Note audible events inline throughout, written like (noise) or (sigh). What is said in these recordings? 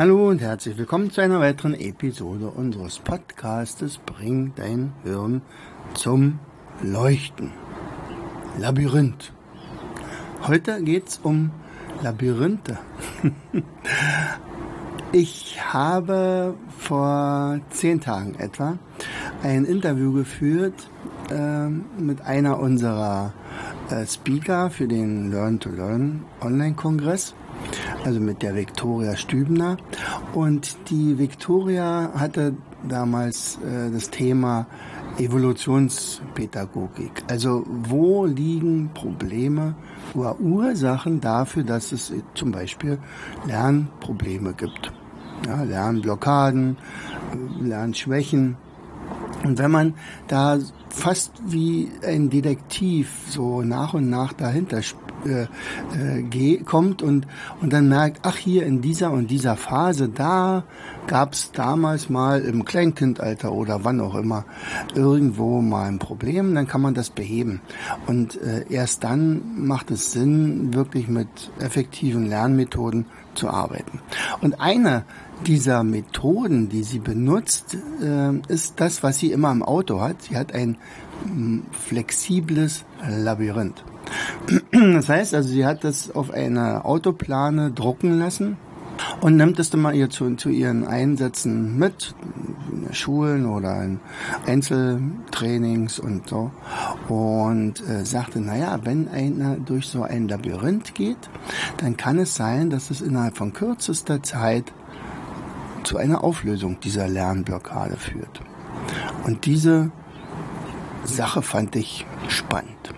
Hallo und herzlich willkommen zu einer weiteren Episode unseres Podcastes Bring dein Hirn zum Leuchten. Labyrinth. Heute geht's um Labyrinthe. (laughs) Ich habe vor zehn Tagen etwa ein Interview geführt äh, mit einer unserer äh, Speaker für den Learn to Learn Online-Kongress also mit der Viktoria Stübner. Und die Viktoria hatte damals äh, das Thema Evolutionspädagogik. Also wo liegen Probleme oder Ursachen dafür, dass es zum Beispiel Lernprobleme gibt. Ja, Lernblockaden, Lernschwächen. Und wenn man da fast wie ein Detektiv so nach und nach dahinter äh, äh, kommt und, und dann merkt, ach hier in dieser und dieser Phase, da gab es damals mal im Kleinkindalter oder wann auch immer irgendwo mal ein Problem, dann kann man das beheben. Und äh, erst dann macht es Sinn, wirklich mit effektiven Lernmethoden zu arbeiten. Und eine dieser Methoden, die sie benutzt, äh, ist das, was sie immer im Auto hat. Sie hat ein flexibles Labyrinth. (clears throat) Das heißt also, sie hat das auf einer Autoplane drucken lassen und nimmt es dann mal ihr zu, zu ihren Einsätzen mit, in Schulen oder in Einzeltrainings und so. Und äh, sagte, naja, wenn einer durch so ein Labyrinth geht, dann kann es sein, dass es innerhalb von kürzester Zeit zu einer Auflösung dieser Lernblockade führt. Und diese Sache fand ich spannend.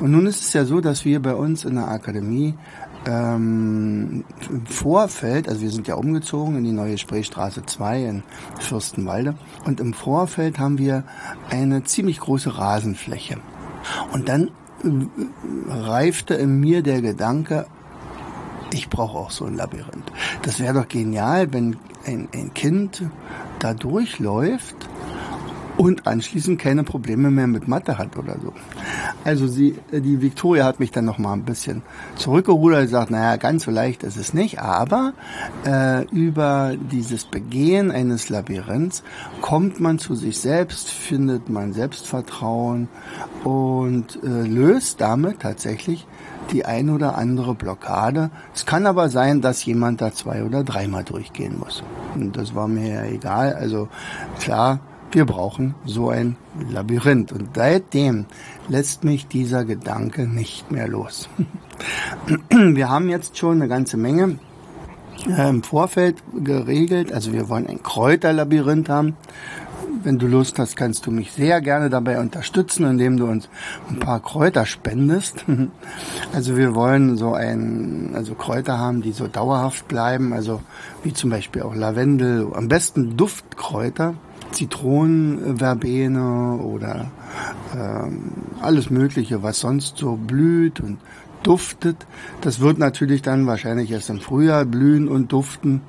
Und nun ist es ja so, dass wir bei uns in der Akademie ähm, im Vorfeld, also wir sind ja umgezogen in die neue Spreestraße 2 in Fürstenwalde und im Vorfeld haben wir eine ziemlich große Rasenfläche. Und dann äh, reifte in mir der Gedanke, ich brauche auch so ein Labyrinth. Das wäre doch genial, wenn ein, ein Kind da durchläuft und anschließend keine Probleme mehr mit Mathe hat oder so. Also sie, die Victoria hat mich dann noch mal ein bisschen zurückgerudert und gesagt, naja, ganz so leicht ist es nicht, aber äh, über dieses Begehen eines Labyrinths kommt man zu sich selbst, findet man Selbstvertrauen und äh, löst damit tatsächlich die ein oder andere Blockade. Es kann aber sein, dass jemand da zwei oder dreimal durchgehen muss. Und das war mir ja egal. Also klar, wir brauchen so ein Labyrinth. Und seitdem lässt mich dieser Gedanke nicht mehr los. (laughs) Wir haben jetzt schon eine ganze Menge äh, im Vorfeld geregelt. Also wir wollen ein Kräuterlabyrinth haben. Wenn du Lust hast, kannst du mich sehr gerne dabei unterstützen, indem du uns ein paar Kräuter spendest. (laughs) Also wir wollen so ein, also Kräuter haben, die so dauerhaft bleiben, also wie zum Beispiel auch Lavendel, am besten Duftkräuter. Zitronenverbene oder ähm, alles Mögliche, was sonst so blüht und duftet. Das wird natürlich dann wahrscheinlich erst im Frühjahr blühen und duften,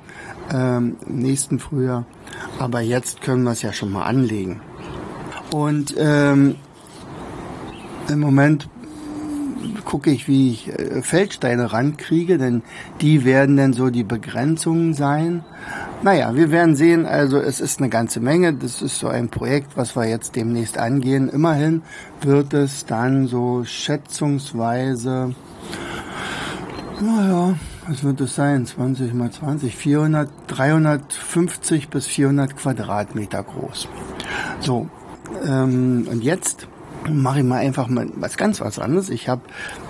ähm, im nächsten Frühjahr. Aber jetzt können wir es ja schon mal anlegen. Und ähm, im Moment gucke ich, wie ich äh, Feldsteine rankriege, denn die werden dann so die Begrenzungen sein. Naja, wir werden sehen, also es ist eine ganze Menge. Das ist so ein Projekt, was wir jetzt demnächst angehen. Immerhin wird es dann so schätzungsweise, naja, was wird es sein? 20 mal 20, 400, 350 bis 400 Quadratmeter groß. So, ähm, und jetzt mache ich mal einfach mal was ganz was anderes. Ich habe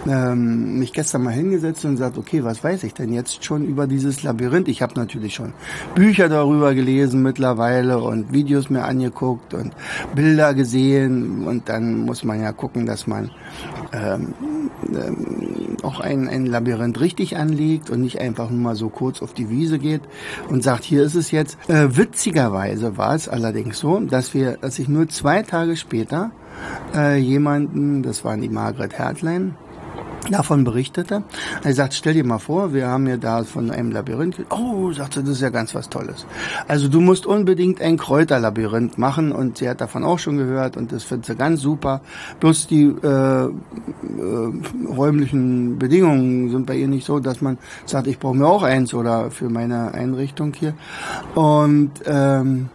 ähm, mich gestern mal hingesetzt und gesagt, okay, was weiß ich denn jetzt schon über dieses Labyrinth? Ich habe natürlich schon Bücher darüber gelesen mittlerweile und Videos mir angeguckt und Bilder gesehen und dann muss man ja gucken, dass man ähm, ähm, auch ein, ein Labyrinth richtig anlegt und nicht einfach nur mal so kurz auf die Wiese geht und sagt, hier ist es jetzt. Äh, witzigerweise war es allerdings so, dass wir, dass ich nur zwei Tage später äh, jemanden, das waren die Margret Hertlein, davon berichtete. Er sagt, stell dir mal vor, wir haben ja da von einem Labyrinth. Oh, sagte, das ist ja ganz was Tolles. Also du musst unbedingt ein Kräuterlabyrinth machen und sie hat davon auch schon gehört und das findet sie ganz super. Bloß die äh, äh, räumlichen Bedingungen sind bei ihr nicht so, dass man sagt, ich brauche mir auch eins oder für meine Einrichtung hier. Und ähm,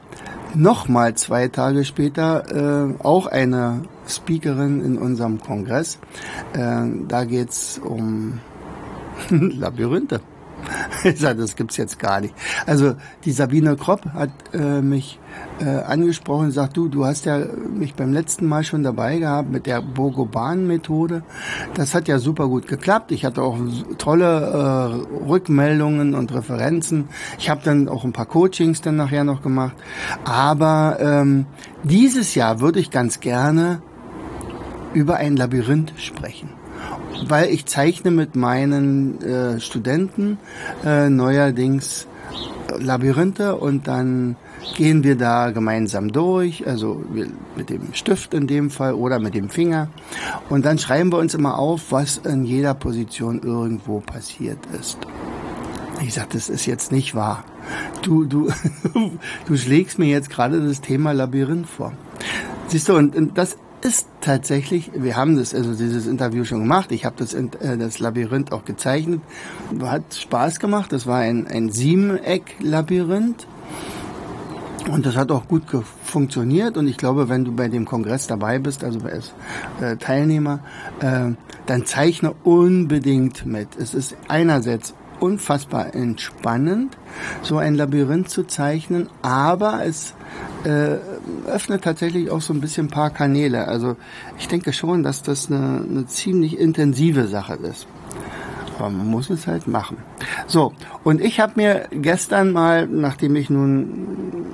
nochmal zwei Tage später äh, auch eine Speakerin in unserem Kongress. Äh, da geht's um (laughs) Labyrinthe. (laughs) Ich sage, das gibt's jetzt gar nicht. Also die Sabine Kropp hat äh, mich äh, angesprochen und sagt, du, du hast ja mich beim letzten Mal schon dabei gehabt mit der Bogoban-Methode. Das hat ja super gut geklappt. Ich hatte auch tolle äh, Rückmeldungen und Referenzen. Ich habe dann auch ein paar Coachings dann nachher noch gemacht. Aber ähm, dieses Jahr würde ich ganz gerne über ein Labyrinth sprechen weil ich zeichne mit meinen äh, Studenten äh, neuerdings Labyrinthe und dann gehen wir da gemeinsam durch, also mit dem Stift in dem Fall oder mit dem Finger. Und dann schreiben wir uns immer auf, was in jeder Position irgendwo passiert ist. Ich sage, das ist jetzt nicht wahr. Du, du, (laughs) du schlägst mir jetzt gerade das Thema Labyrinth vor. Siehst du, und, und das ist tatsächlich, wir haben das, also dieses Interview schon gemacht. Ich habe das, äh, das Labyrinth auch gezeichnet. Hat Spaß gemacht. Das war ein, ein Siebeneck-Labyrinth. Und das hat auch gut funktioniert. Und ich glaube, wenn du bei dem Kongress dabei bist, also als äh, Teilnehmer, äh, dann zeichne unbedingt mit. Es ist einerseits unfassbar entspannend, so ein Labyrinth zu zeichnen, aber es äh, öffnet tatsächlich auch so ein bisschen ein paar Kanäle. Also ich denke schon, dass das eine, eine ziemlich intensive Sache ist. Aber man muss es halt machen. So, und ich habe mir gestern mal, nachdem ich nun,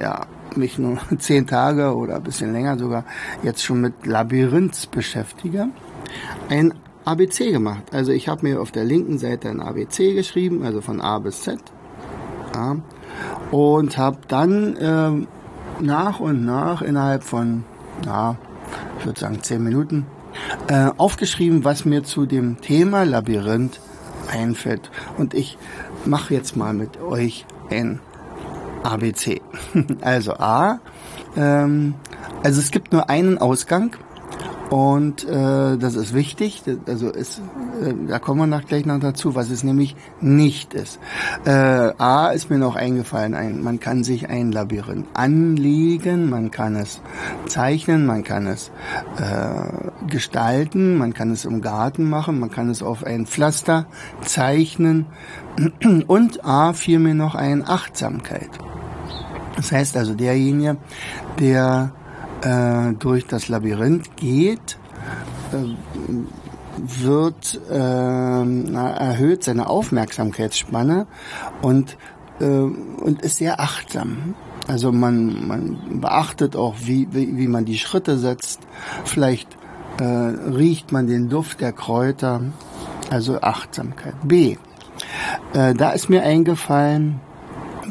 ja, mich nur (laughs) zehn Tage oder ein bisschen länger sogar jetzt schon mit Labyrinths beschäftige, ein ABC gemacht. Also ich habe mir auf der linken Seite ein ABC geschrieben, also von A bis Z. Ja, und habe dann ähm, nach und nach innerhalb von, ja, ich würde sagen zehn Minuten, äh, aufgeschrieben, was mir zu dem Thema Labyrinth einfällt. Und ich mache jetzt mal mit euch ein ABC. (laughs) also A, ähm, also es gibt nur einen Ausgang und äh, das ist wichtig, also ist, äh, da kommen wir noch gleich noch dazu, was es nämlich nicht ist. Äh, A ist mir noch eingefallen, ein, man kann sich ein Labyrinth anlegen, man kann es zeichnen, man kann es äh, gestalten, man kann es im Garten machen, man kann es auf ein Pflaster zeichnen und A fiel mir noch ein Achtsamkeit. Das heißt also derjenige, der äh, durch das Labyrinth geht, äh, wird äh, erhöht seine Aufmerksamkeitsspanne und, äh, und ist sehr achtsam. Also man, man beachtet auch, wie, wie, wie man die Schritte setzt. Vielleicht äh, riecht man den Duft der Kräuter. Also Achtsamkeit. B. Äh, da ist mir eingefallen,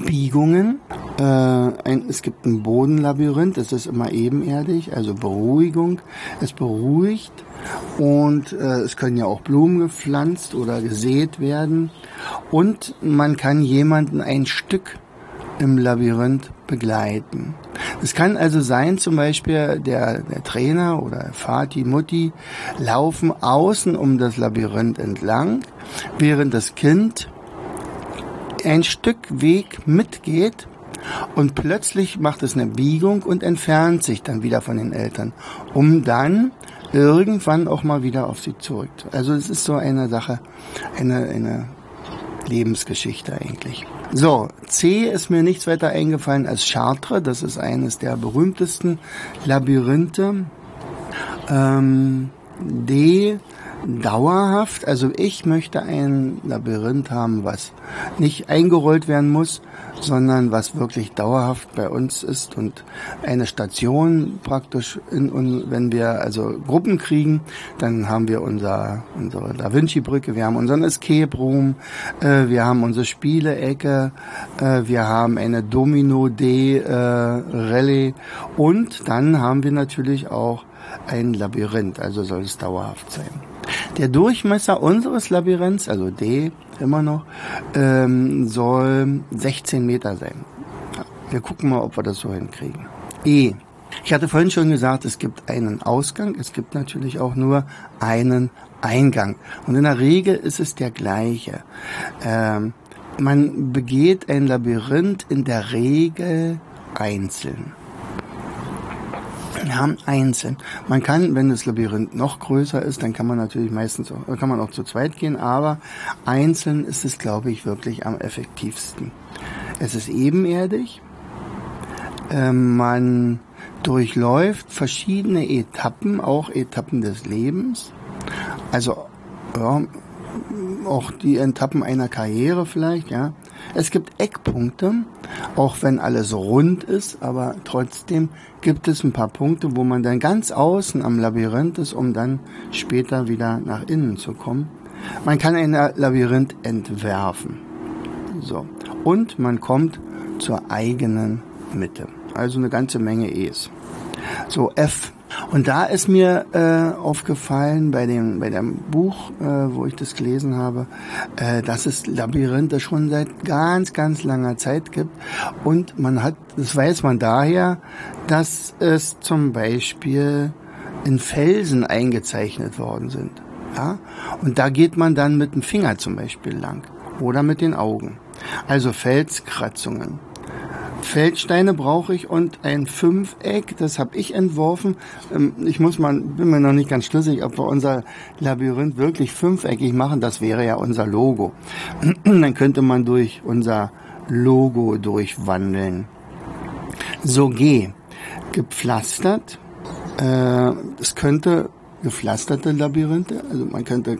Biegungen. Äh, ein, es gibt ein Bodenlabyrinth, es ist immer ebenerdig, also Beruhigung. Es beruhigt und äh, es können ja auch Blumen gepflanzt oder gesät werden. Und man kann jemanden ein Stück im Labyrinth begleiten. Es kann also sein, zum Beispiel der, der Trainer oder Vati, Mutti laufen außen um das Labyrinth entlang, während das Kind ein Stück Weg mitgeht und plötzlich macht es eine Biegung und entfernt sich dann wieder von den Eltern, um dann irgendwann auch mal wieder auf sie zurück. Also es ist so eine Sache, eine, eine Lebensgeschichte eigentlich. So, C ist mir nichts weiter eingefallen als Chartres. Das ist eines der berühmtesten Labyrinthe. Ähm, D, dauerhaft. Also ich möchte ein Labyrinth haben, was nicht eingerollt werden muss, sondern was wirklich dauerhaft bei uns ist und eine Station praktisch in, wenn wir also Gruppen kriegen, dann haben wir unser, unsere Da Vinci Brücke, wir haben unseren Escape Room, äh, wir haben unsere Spielecke, äh, wir haben eine Domino D äh, Rallye und dann haben wir natürlich auch ein Labyrinth, also soll es dauerhaft sein. Der Durchmesser unseres Labyrinths, also D immer noch, ähm, soll 16 Meter sein. Wir gucken mal, ob wir das so hinkriegen. E. Ich hatte vorhin schon gesagt, es gibt einen Ausgang, es gibt natürlich auch nur einen Eingang. Und in der Regel ist es der gleiche. Ähm, man begeht ein Labyrinth in der Regel einzeln. Wir haben einzeln. Man kann, wenn das Labyrinth noch größer ist, dann kann man natürlich meistens auch, kann man auch zu zweit gehen, aber einzeln ist es, glaube ich, wirklich am effektivsten. Es ist ebenerdig. Ähm, man durchläuft verschiedene Etappen, auch Etappen des Lebens. Also ja, auch die Etappen einer Karriere vielleicht, ja. Es gibt Eckpunkte, auch wenn alles rund ist, aber trotzdem gibt es ein paar Punkte, wo man dann ganz außen am Labyrinth ist, um dann später wieder nach innen zu kommen. Man kann ein Labyrinth entwerfen. So. Und man kommt zur eigenen Mitte. Also eine ganze Menge E's. So, F und da ist mir äh, aufgefallen bei dem, bei dem Buch, äh, wo ich das gelesen habe, äh, dass es Labyrinthe schon seit ganz, ganz langer Zeit gibt. Und man hat, das weiß man daher, dass es zum Beispiel in Felsen eingezeichnet worden sind. Ja? Und da geht man dann mit dem Finger zum Beispiel lang oder mit den Augen. Also Felskratzungen. Feldsteine brauche ich und ein Fünfeck, das habe ich entworfen. Ähm, ich muss mal, bin mir noch nicht ganz schlüssig, ob wir unser Labyrinth wirklich fünfeckig machen. Das wäre ja unser Logo. (clears throat) Dann könnte man durch unser Logo durchwandeln. So G, gepflastert. Äh, es könnte gepflasterte Labyrinthe. Also man könnte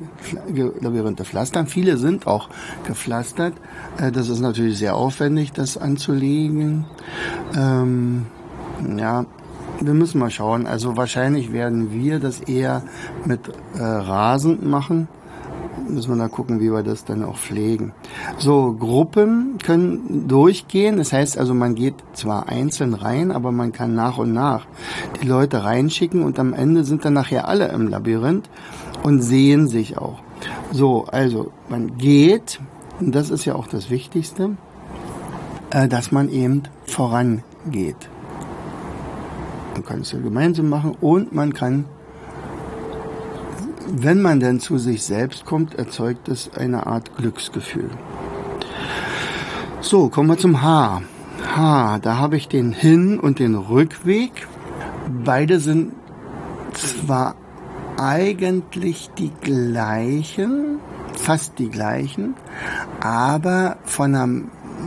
Labyrinthe pflastern. Viele sind auch gepflastert. Äh, das ist natürlich sehr aufwendig, das anzulegen. Ähm, ja, wir müssen mal schauen. Also wahrscheinlich werden wir das eher mit äh, Rasen machen müssen wir da gucken, wie wir das dann auch pflegen. So, Gruppen können durchgehen. Das heißt also, man geht zwar einzeln rein, aber man kann nach und nach die Leute reinschicken und am Ende sind dann nachher alle im Labyrinth und sehen sich auch. So, also man geht, und das ist ja auch das Wichtigste, äh, dass man eben vorangeht. Man kann es ja gemeinsam machen und man kann wenn man denn zu sich selbst kommt, erzeugt es eine Art Glücksgefühl. So, kommen wir zum H. H, da habe ich den Hin- und den Rückweg. Beide sind zwar eigentlich die gleichen, fast die gleichen, aber von der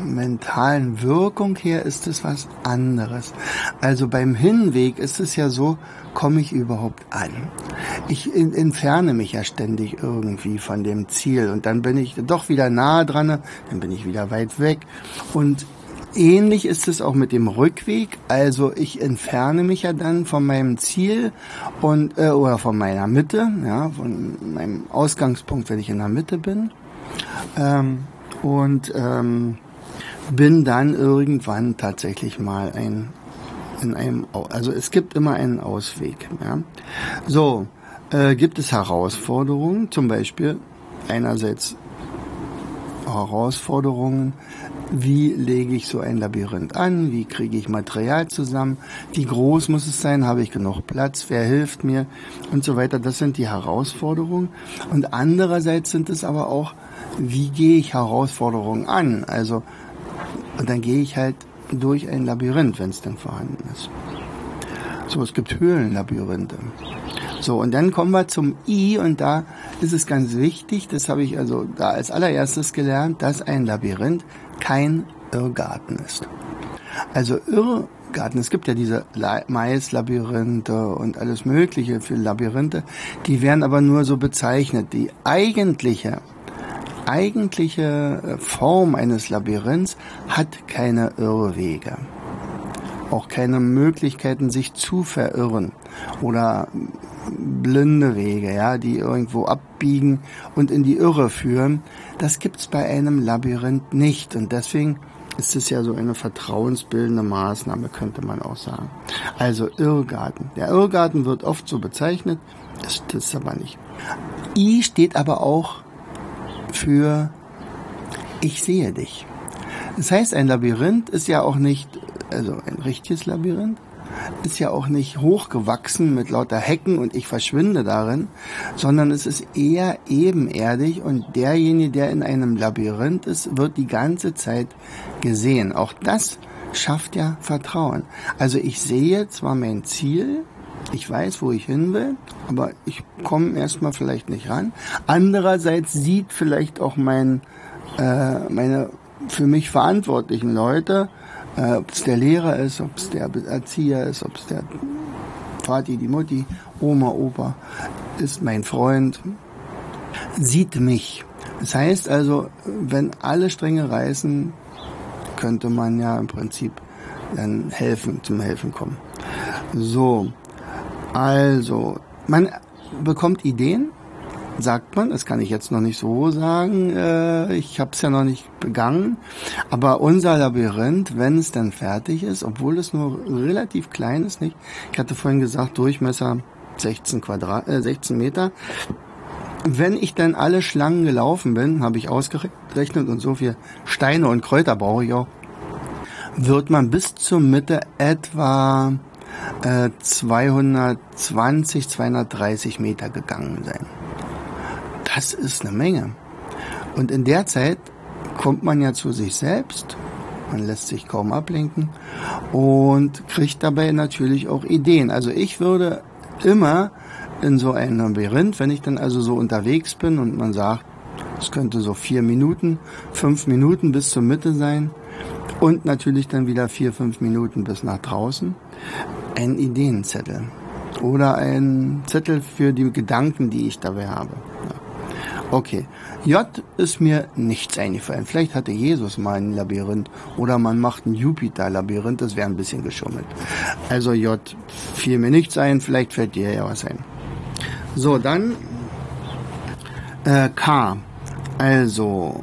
mentalen Wirkung her ist es was anderes. Also beim Hinweg ist es ja so, komme ich überhaupt an? Ich entferne mich ja ständig irgendwie von dem Ziel und dann bin ich doch wieder nahe dran, dann bin ich wieder weit weg und Ähnlich ist es auch mit dem Rückweg. Also ich entferne mich ja dann von meinem Ziel und äh, oder von meiner Mitte, ja, von meinem Ausgangspunkt, wenn ich in der Mitte bin. Ähm, und ähm, bin dann irgendwann tatsächlich mal ein in einem, also es gibt immer einen Ausweg. Ja. So, äh, gibt es Herausforderungen, zum Beispiel einerseits Herausforderungen, wie lege ich so ein Labyrinth an, wie kriege ich Material zusammen, wie groß muss es sein, habe ich genug Platz, wer hilft mir und so weiter. Das sind die Herausforderungen. Und andererseits sind es aber auch, wie gehe ich Herausforderungen an? Also und dann gehe ich halt durch ein Labyrinth, wenn es denn vorhanden ist. So, es gibt Höhlenlabyrinthe. So, und dann kommen wir zum I und da ist es ganz wichtig, das habe ich also da als allererstes gelernt, dass ein Labyrinth kein Irrgarten ist. Also Irr Irrgarten. Es gibt ja diese Maislabyrinthe und alles Mögliche für Labyrinthe. Die werden aber nur so bezeichnet. Die eigentliche, eigentliche äh, Form eines Labyrinths hat keine Irrwege. Auch keine Möglichkeiten, sich zu verirren oder blinde Wege, ja, die irgendwo abbiegen und in die Irre führen. Das gibt's bei einem Labyrinth nicht und deswegen ist es ja so eine vertrauensbildende Maßnahme, könnte man auch sagen. Also Irrgarten. Der Irrgarten wird oft so bezeichnet, das ist aber nicht. I steht aber auch für ich sehe dich. Das heißt, ein Labyrinth ist ja auch nicht, also ein richtiges Labyrinth, ist ja auch nicht hochgewachsen mit lauter Hecken und ich verschwinde darin, sondern es ist eher ebenerdig und derjenige, der in einem Labyrinth ist, wird die ganze Zeit gesehen. Auch das schafft ja Vertrauen. Also ich sehe zwar mein Ziel, ich weiß, wo ich hin will, aber ich komme erstmal vielleicht nicht ran. Andererseits sieht vielleicht auch mein, äh, meine für mich verantwortlichen Leute, äh, ob es der Lehrer ist, ob es der Erzieher ist, ob es der Vati, die Mutti, Oma, Opa, ist mein Freund, sieht mich. Das heißt also, wenn alle Stränge reißen, könnte man ja im Prinzip dann helfen, zum Helfen kommen. So, also, man bekommt Ideen, sagt man. Das kann ich jetzt noch nicht so sagen. Äh, ich habe es ja noch nicht begangen. Aber unser Labyrinth, wenn es dann fertig ist, obwohl es nur relativ klein ist, nicht? Ich hatte vorhin gesagt, Durchmesser 16 Quadrat, äh, 16 Meter. Wenn ich dann alle Schlangen gelaufen bin, habe ich ausgerechnet und so viel Steine und Kräuter brauche ich auch, wird man bis zur Mitte etwa äh, 220, 230 Meter gegangen sein das ist eine Menge. Und in der Zeit kommt man ja zu sich selbst, man lässt sich kaum ablenken und kriegt dabei natürlich auch Ideen. Also ich würde immer in so einem Labyrinth, wenn ich dann also so unterwegs bin und man sagt, es könnte so vier Minuten, fünf Minuten bis zur Mitte sein und natürlich dann wieder vier, fünf Minuten bis nach draußen, einen Ideenzettel oder einen Zettel für die Gedanken, die ich dabei habe. Okay. J ist mir nichts eingefallen. Vielleicht hatte Jesus mal ein Labyrinth oder man macht ein Jupiter-Labyrinth, das wäre ein bisschen geschummelt. Also J fiel mir nichts ein, vielleicht fällt dir ja was ein. So, dann äh, K. Also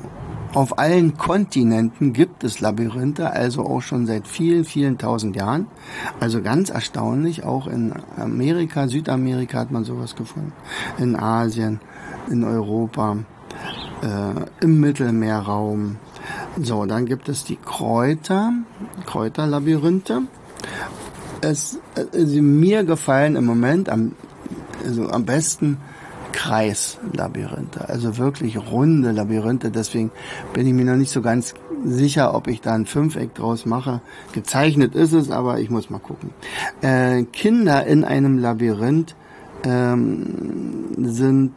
auf allen Kontinenten gibt es Labyrinthe, also auch schon seit vielen, vielen tausend Jahren. Also ganz erstaunlich, auch in Amerika, Südamerika hat man sowas gefunden, in Asien, in Europa, äh, im Mittelmeerraum. So, dann gibt es die Kräuter, Kräuterlabyrinthe. Es, also mir gefallen im Moment am, also am besten Kreislabyrinthe, also wirklich runde Labyrinthe. Deswegen bin ich mir noch nicht so ganz sicher, ob ich da ein Fünfeck draus mache. Gezeichnet ist es, aber ich muss mal gucken. Äh, Kinder in einem Labyrinth ähm, sind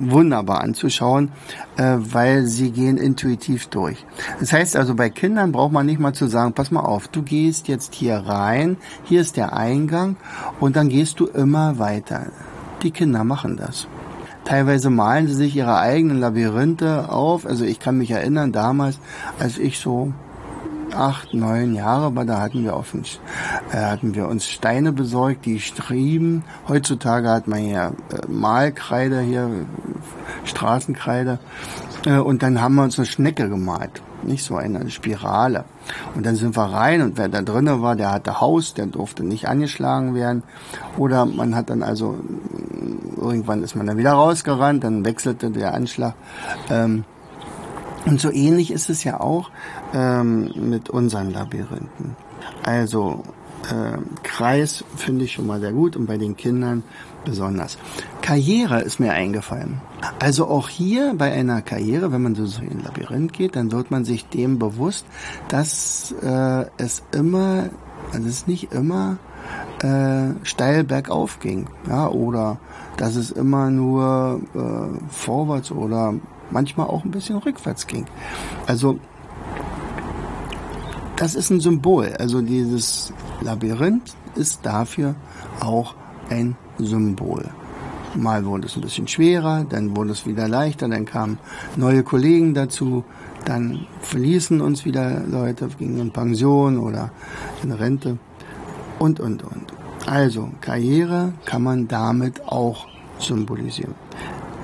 wunderbar anzuschauen, äh, weil sie gehen intuitiv durch. Das heißt also, bei Kindern braucht man nicht mal zu sagen, pass mal auf, du gehst jetzt hier rein, hier ist der Eingang und dann gehst du immer weiter. Die Kinder machen das. Teilweise malen sie sich ihre eigenen Labyrinthe auf. Also ich kann mich erinnern, damals, als ich so acht, neun Jahre war, da hatten wir, auf uns, äh, hatten wir uns Steine besorgt, die strieben. Heutzutage hat man hier äh, Malkreide, hier Straßenkreide. Äh, und dann haben wir uns eine Schnecke gemalt. Nicht so eine Spirale. Und dann sind wir rein und wer da drinnen war, der hatte Haus, der durfte nicht angeschlagen werden. Oder man hat dann also, irgendwann ist man dann wieder rausgerannt, dann wechselte der Anschlag. Ähm, und so ähnlich ist es ja auch ähm, mit unseren Labyrinthen. Also äh, Kreis finde ich schon mal sehr gut und bei den Kindern besonders. Karriere ist mir eingefallen. Also auch hier bei einer Karriere, wenn man so in ein Labyrinth geht, dann wird man sich dem bewusst, dass äh, es immer, also es nicht immer äh, steil bergauf ging, ja, oder dass es immer nur äh, vorwärts oder manchmal auch ein bisschen rückwärts ging. Also das ist ein Symbol. Also dieses Labyrinth ist dafür auch ein Symbol. Mal wurde es ein bisschen schwerer, dann wurde es wieder leichter, dann kamen neue Kollegen dazu, dann verließen uns wieder Leute, gingen in Pension oder in Rente und, und, und. Also Karriere kann man damit auch symbolisieren.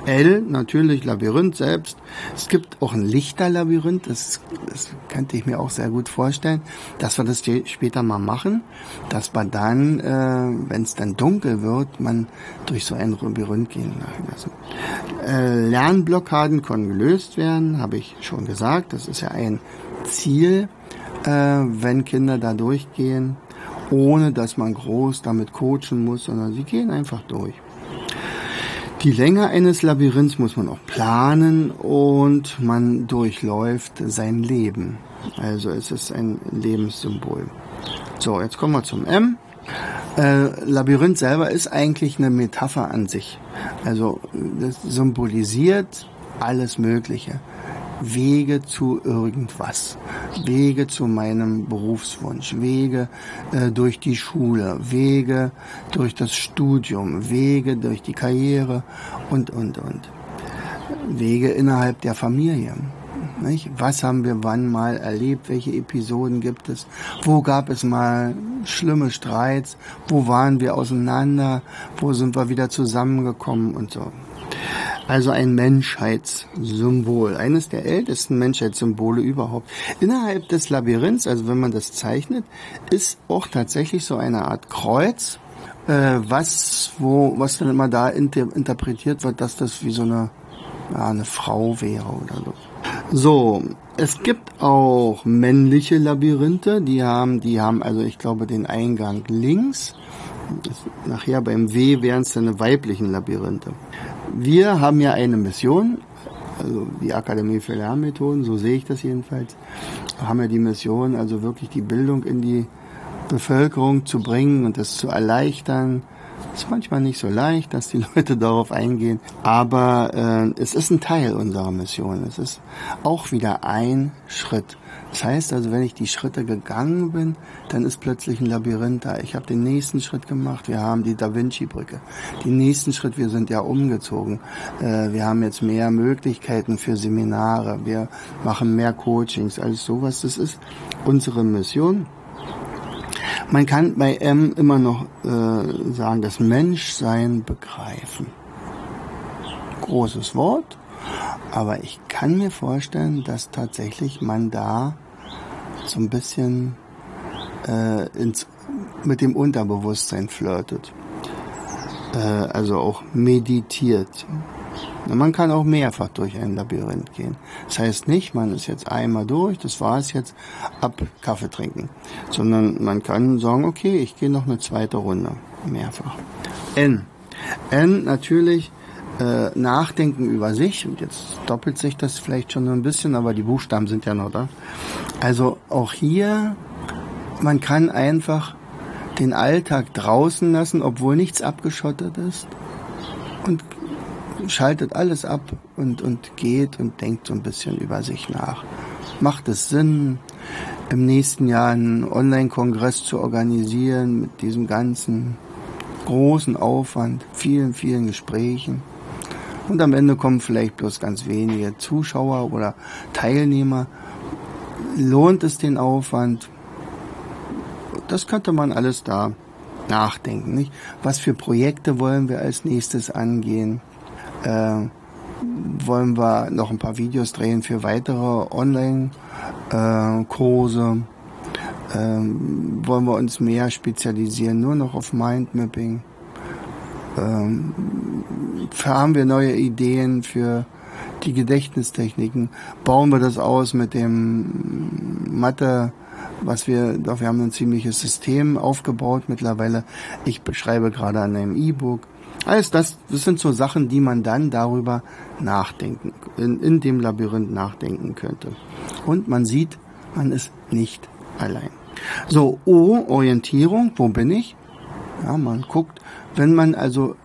L, natürlich Labyrinth selbst. Es gibt auch ein Lichterlabyrinth, das, das könnte ich mir auch sehr gut vorstellen, dass wir das später mal machen, dass wir dann, äh, wenn es dann dunkel wird, man durch so ein Labyrinth gehen lassen. Äh, Lernblockaden können gelöst werden, habe ich schon gesagt. Das ist ja ein Ziel, äh, wenn Kinder da durchgehen, ohne dass man groß damit coachen muss, sondern sie gehen einfach durch. Die Länge eines Labyrinths muss man auch planen und man durchläuft sein Leben. Also es ist ein Lebenssymbol. So, jetzt kommen wir zum M. Äh, Labyrinth selber ist eigentlich eine Metapher an sich. Also das symbolisiert alles Mögliche. Wege zu irgendwas, Wege zu meinem Berufswunsch, Wege äh, durch die Schule, Wege durch das Studium, Wege durch die Karriere und, und, und. Wege innerhalb der Familie. Nicht? Was haben wir wann mal erlebt? Welche Episoden gibt es? Wo gab es mal schlimme Streits? Wo waren wir auseinander? Wo sind wir wieder zusammengekommen und so? Also ein Menschheitssymbol, eines der ältesten Menschheitssymbole überhaupt. Innerhalb des Labyrinths, also wenn man das zeichnet, ist auch tatsächlich so eine Art Kreuz, äh, was wo was dann immer da inter interpretiert wird, dass das wie so eine ja, eine Frau wäre oder so. So, es gibt auch männliche Labyrinthe, die haben, die haben also ich glaube den Eingang links. Nachher beim W wären es dann weiblichen Labyrinthe. Wir haben ja eine Mission, also die Akademie für Lernmethoden, so sehe ich das jedenfalls, haben ja die Mission, also wirklich die Bildung in die Bevölkerung zu bringen und das zu erleichtern. Ist manchmal nicht so leicht, dass die (laughs) Leute darauf eingehen, aber äh, es ist ein Teil unserer Mission. Es ist auch wieder ein Schritt. Das heißt also, wenn ich die Schritte gegangen bin, dann ist plötzlich ein Labyrinth da. Ich habe den nächsten Schritt gemacht. Wir haben die Da Vinci-Brücke. Den nächsten Schritt, wir sind ja umgezogen. Äh, wir haben jetzt mehr Möglichkeiten für Seminare. Wir machen mehr Coachings. Alles sowas. Das ist unsere Mission. Man kann bei M immer noch äh, sagen, das Menschsein begreifen. Großes Wort, aber ich kann mir vorstellen, dass tatsächlich man da so ein bisschen äh, ins, mit dem Unterbewusstsein flirtet. Äh, also auch meditiert. Man kann auch mehrfach durch ein Labyrinth gehen. Das heißt nicht, man ist jetzt einmal durch, das war es jetzt, ab Kaffee trinken. Sondern man kann sagen, okay, ich gehe noch eine zweite Runde. Mehrfach. N. N natürlich äh, nachdenken über sich. Und jetzt doppelt sich das vielleicht schon ein bisschen, aber die Buchstaben sind ja noch da. Also auch hier, man kann einfach den Alltag draußen lassen, obwohl nichts abgeschottet ist. Und schaltet alles ab und, und geht und denkt so ein bisschen über sich nach. Macht es Sinn, im nächsten Jahr einen Online-Kongress zu organisieren mit diesem ganzen großen Aufwand, vielen, vielen Gesprächen? Und am Ende kommen vielleicht bloß ganz wenige Zuschauer oder Teilnehmer. Lohnt es den Aufwand? Das könnte man alles da nachdenken. Nicht? Was für Projekte wollen wir als nächstes angehen? Äh, wollen wir noch ein paar Videos drehen für weitere Online-Kurse? Äh, wollen wir uns mehr spezialisieren, nur noch auf Mindmapping? Ähm, haben wir neue Ideen für die Gedächtnistechniken? Bauen wir das aus mit dem Mathe, was wir, doch wir haben ein ziemliches System aufgebaut mittlerweile. Ich beschreibe gerade an einem E-Book. Alles das, das sind so Sachen, die man dann darüber nachdenken, in, in dem Labyrinth nachdenken könnte. Und man sieht, man ist nicht allein. So, O, Orientierung, wo bin ich? Ja, man guckt, wenn man also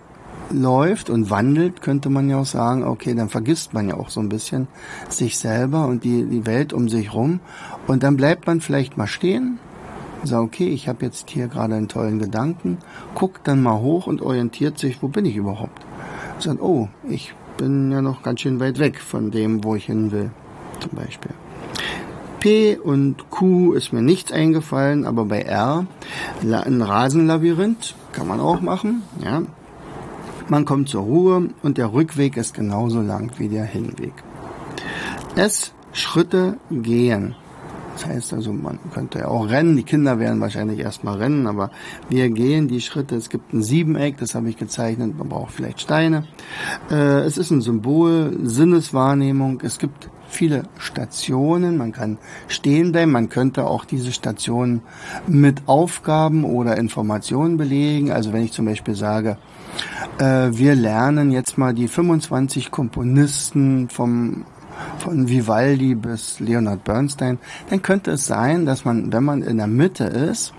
läuft und wandelt, könnte man ja auch sagen, okay, dann vergisst man ja auch so ein bisschen sich selber und die, die Welt um sich rum. Und dann bleibt man vielleicht mal stehen, sagt, okay, ich habe jetzt hier gerade einen tollen Gedanken, guckt dann mal hoch und orientiert sich, wo bin ich überhaupt? Sagt, oh, ich bin ja noch ganz schön weit weg von dem, wo ich hin will, zum Beispiel. P und Q ist mir nichts eingefallen, aber bei R ein Rasenlabyrinth kann man auch machen, ja. Man kommt zur Ruhe und der Rückweg ist genauso lang wie der Hinweg. S. Schritte gehen. Das heißt also, man könnte ja auch rennen. Die Kinder werden wahrscheinlich erstmal rennen, aber wir gehen die Schritte. Es gibt ein Siebeneck, das habe ich gezeichnet. Man braucht vielleicht Steine. Äh, es ist ein Symbol, Sinneswahrnehmung. Es gibt viele Stationen. Man kann stehen bleiben. Man könnte auch diese Stationen mit Aufgaben oder Informationen belegen. Also wenn ich zum Beispiel sage, äh, wir lernen jetzt mal die 25 Komponisten vom von Vivaldi bis Leonard Bernstein, dann könnte es sein, dass man, wenn man in der Mitte ist,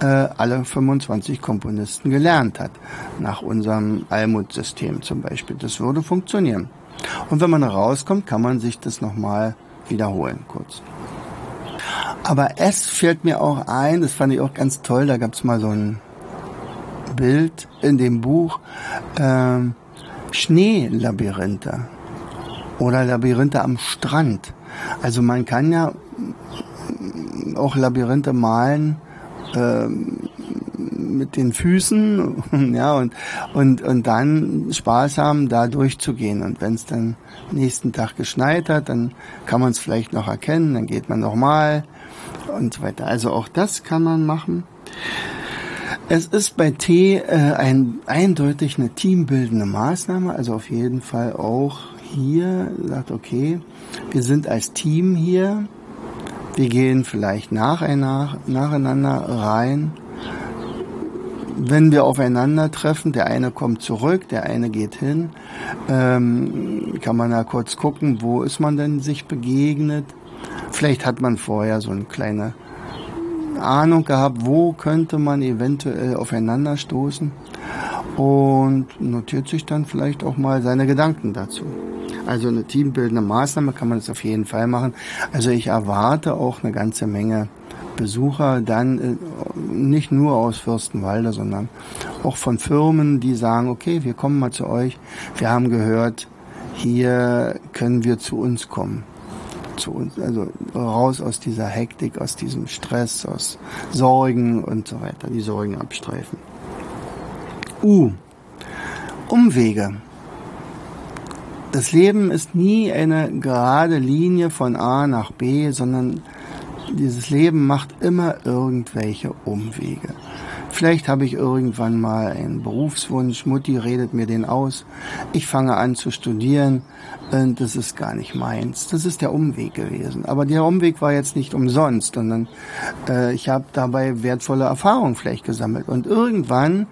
äh, alle 25 Komponisten gelernt hat. Nach unserem Almut-System zum Beispiel. Das würde funktionieren. Und wenn man rauskommt, kann man sich das nochmal wiederholen, kurz. Aber es fällt mir auch ein, das fand ich auch ganz toll, da gab es mal so ein Bild in dem Buch, äh, Schneelabyrinthe oder Labyrinthe am Strand. Also man kann ja auch Labyrinthe malen, äh, mit den Füßen, (laughs) ja, und, und, und dann Spaß haben, da durchzugehen. Und wenn es dann nächsten Tag geschneit hat, dann kann man es vielleicht noch erkennen, dann geht man nochmal und so weiter. Also auch das kann man machen. Es ist bei T äh, ein, eindeutig eine teambildende Maßnahme, also auf jeden Fall auch hier sagt, okay, wir sind als Team hier, wir gehen vielleicht nacheinander rein wenn wir aufeinandertreffen, der eine kommt zurück, der eine geht hin, ähm, kann man da kurz gucken, wo ist man denn sich begegnet. Vielleicht hat man vorher so eine kleine Ahnung gehabt, wo könnte man eventuell aufeinanderstoßen und notiert sich dann vielleicht auch mal seine Gedanken dazu. Also eine teambildende Maßnahme kann man das auf jeden Fall machen. Also ich erwarte auch eine ganze Menge Besucher dann äh, nicht nur aus Fürstenwalde, sondern auch von Firmen, die sagen, okay, wir kommen mal zu euch. Wir haben gehört, hier können wir zu uns kommen. Zu uns, also raus aus dieser Hektik, aus diesem Stress, aus Sorgen und so weiter, die Sorgen abstreifen. U. Umwege. Das Leben ist nie eine gerade Linie von A nach B, sondern dieses Leben macht immer irgendwelche Umwege. Vielleicht habe ich irgendwann mal einen Berufswunsch, Mutti redet mir den aus, ich fange an zu studieren und das ist gar nicht meins. Das ist der Umweg gewesen. Aber der Umweg war jetzt nicht umsonst, sondern äh, ich habe dabei wertvolle Erfahrungen vielleicht gesammelt. Und irgendwann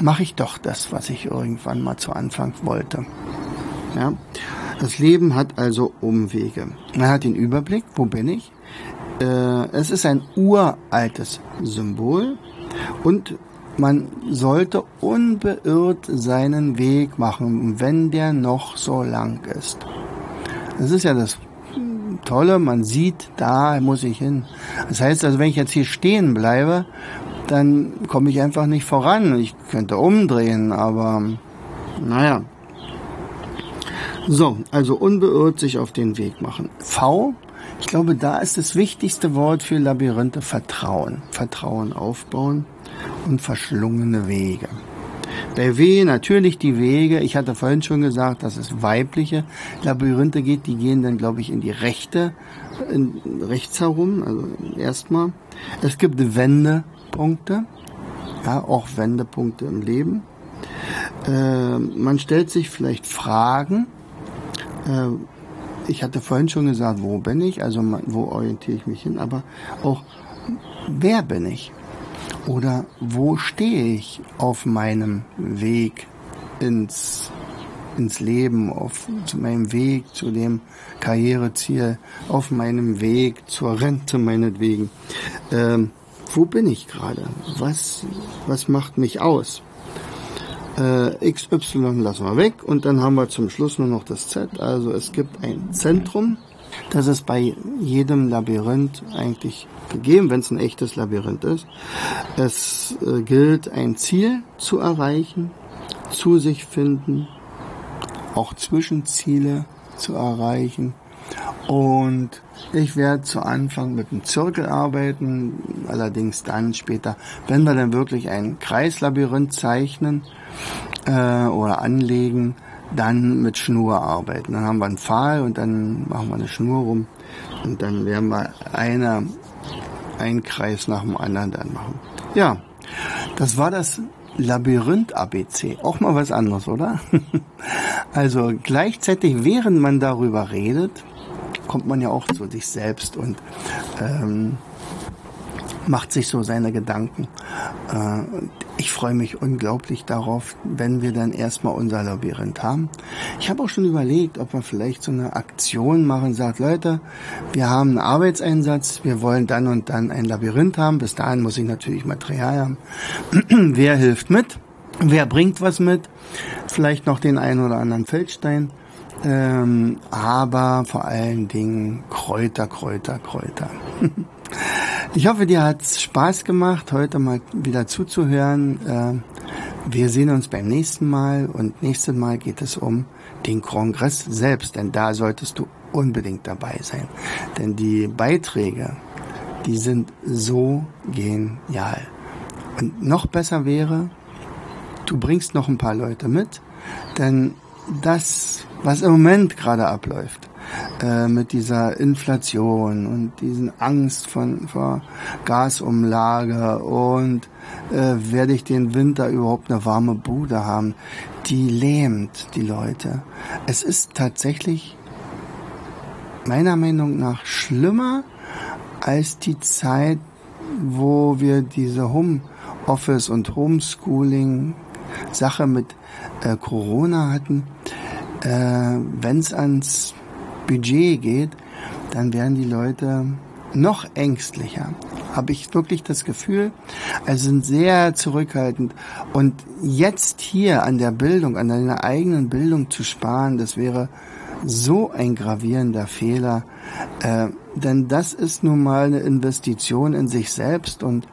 mache ich doch das, was ich irgendwann mal zu Anfang wollte. Ja? Das Leben hat also Umwege. Man hat den Überblick, wo bin ich? Äh, es ist ein uraltes Symbol und man sollte unbeirrt seinen Weg machen, wenn der noch so lang ist. Das ist ja das Tolle, man sieht, da muss ich hin. Das heißt also, wenn ich jetzt hier stehen bleibe, dann komme ich einfach nicht voran. Ich könnte umdrehen, aber naja. So, also unbeirrt sich auf den Weg machen. V ich glaube, da ist das wichtigste Wort für Labyrinthe Vertrauen. Vertrauen aufbauen und verschlungene Wege. Bei W natürlich die Wege. Ich hatte vorhin schon gesagt, dass es weibliche Labyrinthe geht. Die gehen dann, glaube ich, in die rechte, in, rechts herum. Also erstmal. Es gibt Wendepunkte. Ja, auch Wendepunkte im Leben. Äh, man stellt sich vielleicht Fragen. Äh, ich hatte vorhin schon gesagt, wo bin ich, also wo orientiere ich mich hin, aber auch, wer bin ich? Oder wo stehe ich auf meinem Weg ins, ins Leben, auf zu meinem Weg zu dem Karriereziel, auf meinem Weg zur Rente meinetwegen? Ähm, wo bin ich gerade? Was, was macht mich aus? Äh, XY lassen wir weg und dann haben wir zum Schluss nur noch das Z. Also es gibt ein Zentrum. Das ist bei jedem Labyrinth eigentlich gegeben, wenn es ein echtes Labyrinth ist. Es äh, gilt, ein Ziel zu erreichen, zu sich finden, auch Zwischenziele zu erreichen. Und ich werde zu Anfang mit einem Zirkel arbeiten, allerdings dann später, wenn wir dann wirklich ein Kreislabyrinth zeichnen äh, oder anlegen, dann mit Schnur arbeiten. Dann haben wir einen Pfahl und dann machen wir eine Schnur rum und dann werden wir eine, einen Kreis nach dem anderen dann machen. Ja, das war das Labyrinth ABC. Auch mal was anderes, oder? (laughs) also gleichzeitig, während man darüber redet, kommt man ja auch zu sich selbst und ähm, macht sich so seine Gedanken. Äh, ich freue mich unglaublich darauf, wenn wir dann erstmal unser Labyrinth haben. Ich habe auch schon überlegt, ob wir vielleicht so eine Aktion machen, sagt, Leute, wir haben einen Arbeitseinsatz, wir wollen dann und dann ein Labyrinth haben. Bis dahin muss ich natürlich Material haben. (clears throat) Wer hilft mit? Wer bringt was mit? Vielleicht noch den einen oder anderen Feldstein. Ähm, aber vor allen Dingen Kräuter, Kräuter, Kräuter. (laughs) Ich hoffe, dir hat's Spaß gemacht, heute mal wieder zuzuhören. Äh, wir sehen uns beim nächsten Mal und nächstes Mal geht es um den Kongress selbst, denn da solltest du unbedingt dabei sein. Denn die Beiträge, die sind so genial. Und noch besser wäre, du bringst noch ein paar Leute mit, denn das, was im Moment gerade abläuft, äh, mit dieser Inflation und diesen Angst von, vor Gasumlage und äh, werde ich den Winter überhaupt eine warme Bude haben, die lähmt die Leute. Es ist tatsächlich meiner Meinung nach schlimmer als die Zeit, wo wir diese Homeoffice und Homeschooling Sache mit äh, Corona hatten. Äh, Wenn es ans Budget geht, dann werden die Leute noch ängstlicher. Habe ich wirklich das Gefühl. Also sind sehr zurückhaltend. Und jetzt hier an der Bildung, an deiner eigenen Bildung zu sparen, das wäre so ein gravierender Fehler. Äh, denn das ist nun mal eine Investition in sich selbst und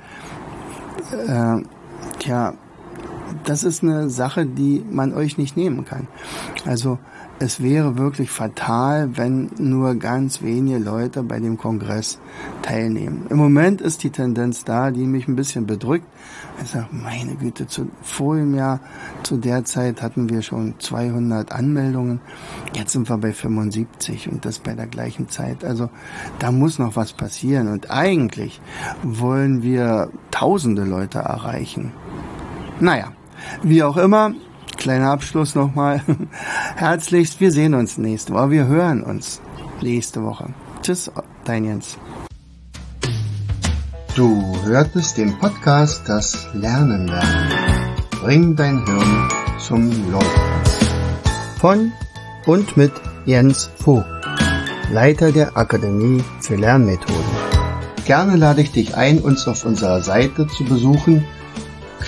äh, tja, das ist eine Sache, die man euch nicht nehmen kann. Also es wäre wirklich fatal, wenn nur ganz wenige Leute bei dem Kongress teilnehmen. Im Moment ist die Tendenz da, die mich ein bisschen bedrückt. Ich sage, meine Güte, zu, vor dem Jahr, zu der Zeit hatten wir schon 200 Anmeldungen. Jetzt sind wir bei 75 und das bei der gleichen Zeit. Also da muss noch was passieren. Und eigentlich wollen wir tausende Leute erreichen. Naja, wie auch immer, kleiner Abschluss nochmal. (laughs) Herzlichst, wir sehen uns nächste Woche. Wir hören uns nächste Woche. Tschüss, dein Jens. Du hörtest den Podcast Das Lernen lernen. Bring dein Hirn zum Laufen. Von und mit Jens Vogt, Leiter der Akademie für Lernmethoden. Gerne lade ich dich ein, uns auf unserer Seite zu besuchen.